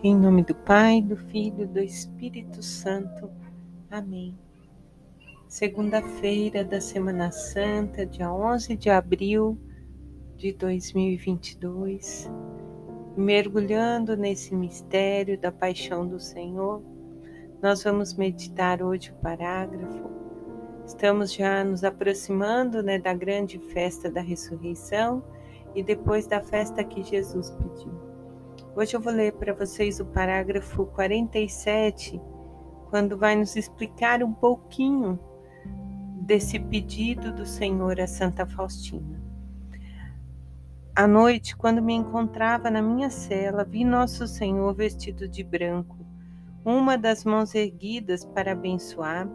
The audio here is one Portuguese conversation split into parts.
Em nome do Pai, do Filho e do Espírito Santo. Amém. Segunda-feira da Semana Santa, dia 11 de abril de 2022. Mergulhando nesse mistério da paixão do Senhor, nós vamos meditar hoje o parágrafo. Estamos já nos aproximando né, da grande festa da ressurreição e depois da festa que Jesus pediu. Hoje eu vou ler para vocês o parágrafo 47, quando vai nos explicar um pouquinho desse pedido do Senhor a Santa Faustina. À noite, quando me encontrava na minha cela, vi Nosso Senhor vestido de branco, uma das mãos erguidas para abençoar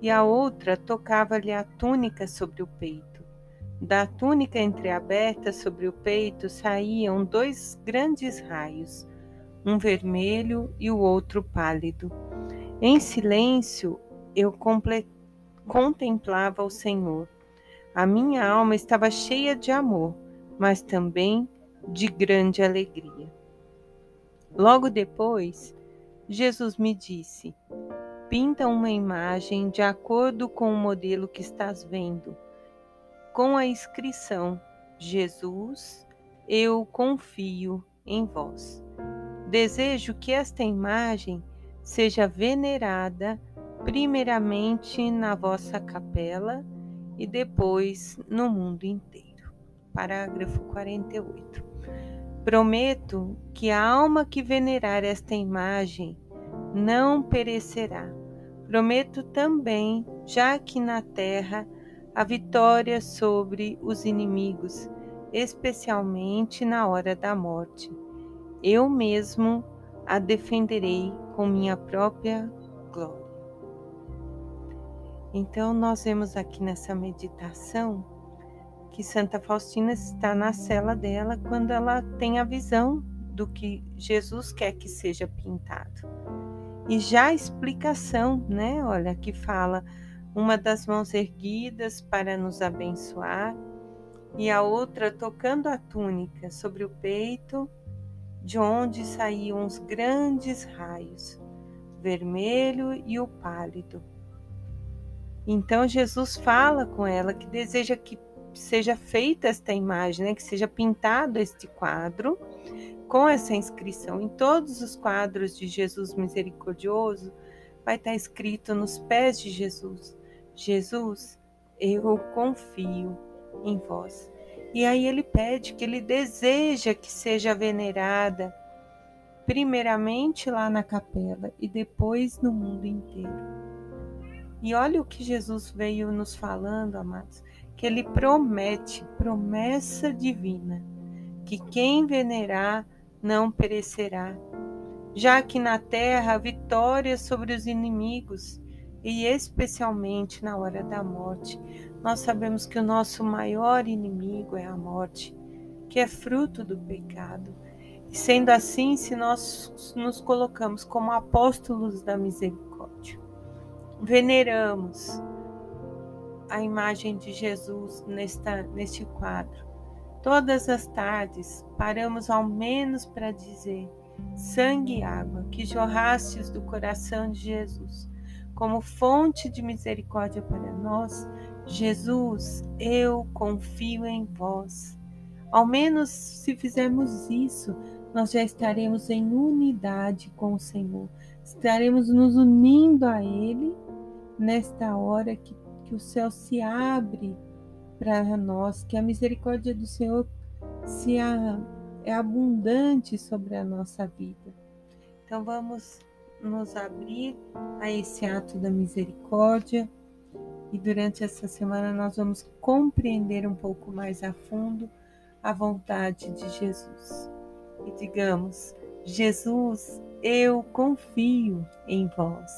e a outra tocava-lhe a túnica sobre o peito. Da túnica entreaberta sobre o peito saíam dois grandes raios, um vermelho e o outro pálido. Em silêncio eu contemplava o Senhor. A minha alma estava cheia de amor, mas também de grande alegria. Logo depois, Jesus me disse: Pinta uma imagem de acordo com o modelo que estás vendo com a inscrição: Jesus, eu confio em vós. Desejo que esta imagem seja venerada primeiramente na vossa capela e depois no mundo inteiro. Parágrafo 48. Prometo que a alma que venerar esta imagem não perecerá. Prometo também, já que na terra a vitória sobre os inimigos, especialmente na hora da morte. Eu mesmo a defenderei com minha própria glória. Então, nós vemos aqui nessa meditação que Santa Faustina está na cela dela quando ela tem a visão do que Jesus quer que seja pintado. E já a explicação, né? Olha, que fala uma das mãos erguidas para nos abençoar e a outra tocando a túnica sobre o peito, de onde saíam os grandes raios, vermelho e o pálido. Então Jesus fala com ela que deseja que seja feita esta imagem, né, que seja pintado este quadro com essa inscrição. Em todos os quadros de Jesus misericordioso vai estar escrito nos pés de Jesus Jesus, eu confio em vós. E aí ele pede que ele deseja que seja venerada, primeiramente lá na capela e depois no mundo inteiro. E olha o que Jesus veio nos falando, amados, que ele promete, promessa divina, que quem venerar não perecerá, já que na terra a vitória sobre os inimigos e especialmente na hora da morte. Nós sabemos que o nosso maior inimigo é a morte, que é fruto do pecado. E sendo assim, se nós nos colocamos como apóstolos da misericórdia, veneramos a imagem de Jesus nesta, neste quadro. Todas as tardes paramos ao menos para dizer: sangue e água que jorrastes do coração de Jesus como fonte de misericórdia para nós, Jesus, eu confio em vós. Ao menos se fizermos isso, nós já estaremos em unidade com o Senhor, estaremos nos unindo a Ele nesta hora que, que o céu se abre para nós, que a misericórdia do Senhor se a, é abundante sobre a nossa vida. Então vamos nos abrir a esse ato da misericórdia e durante essa semana nós vamos compreender um pouco mais a fundo a vontade de Jesus. E digamos: Jesus, eu confio em vós.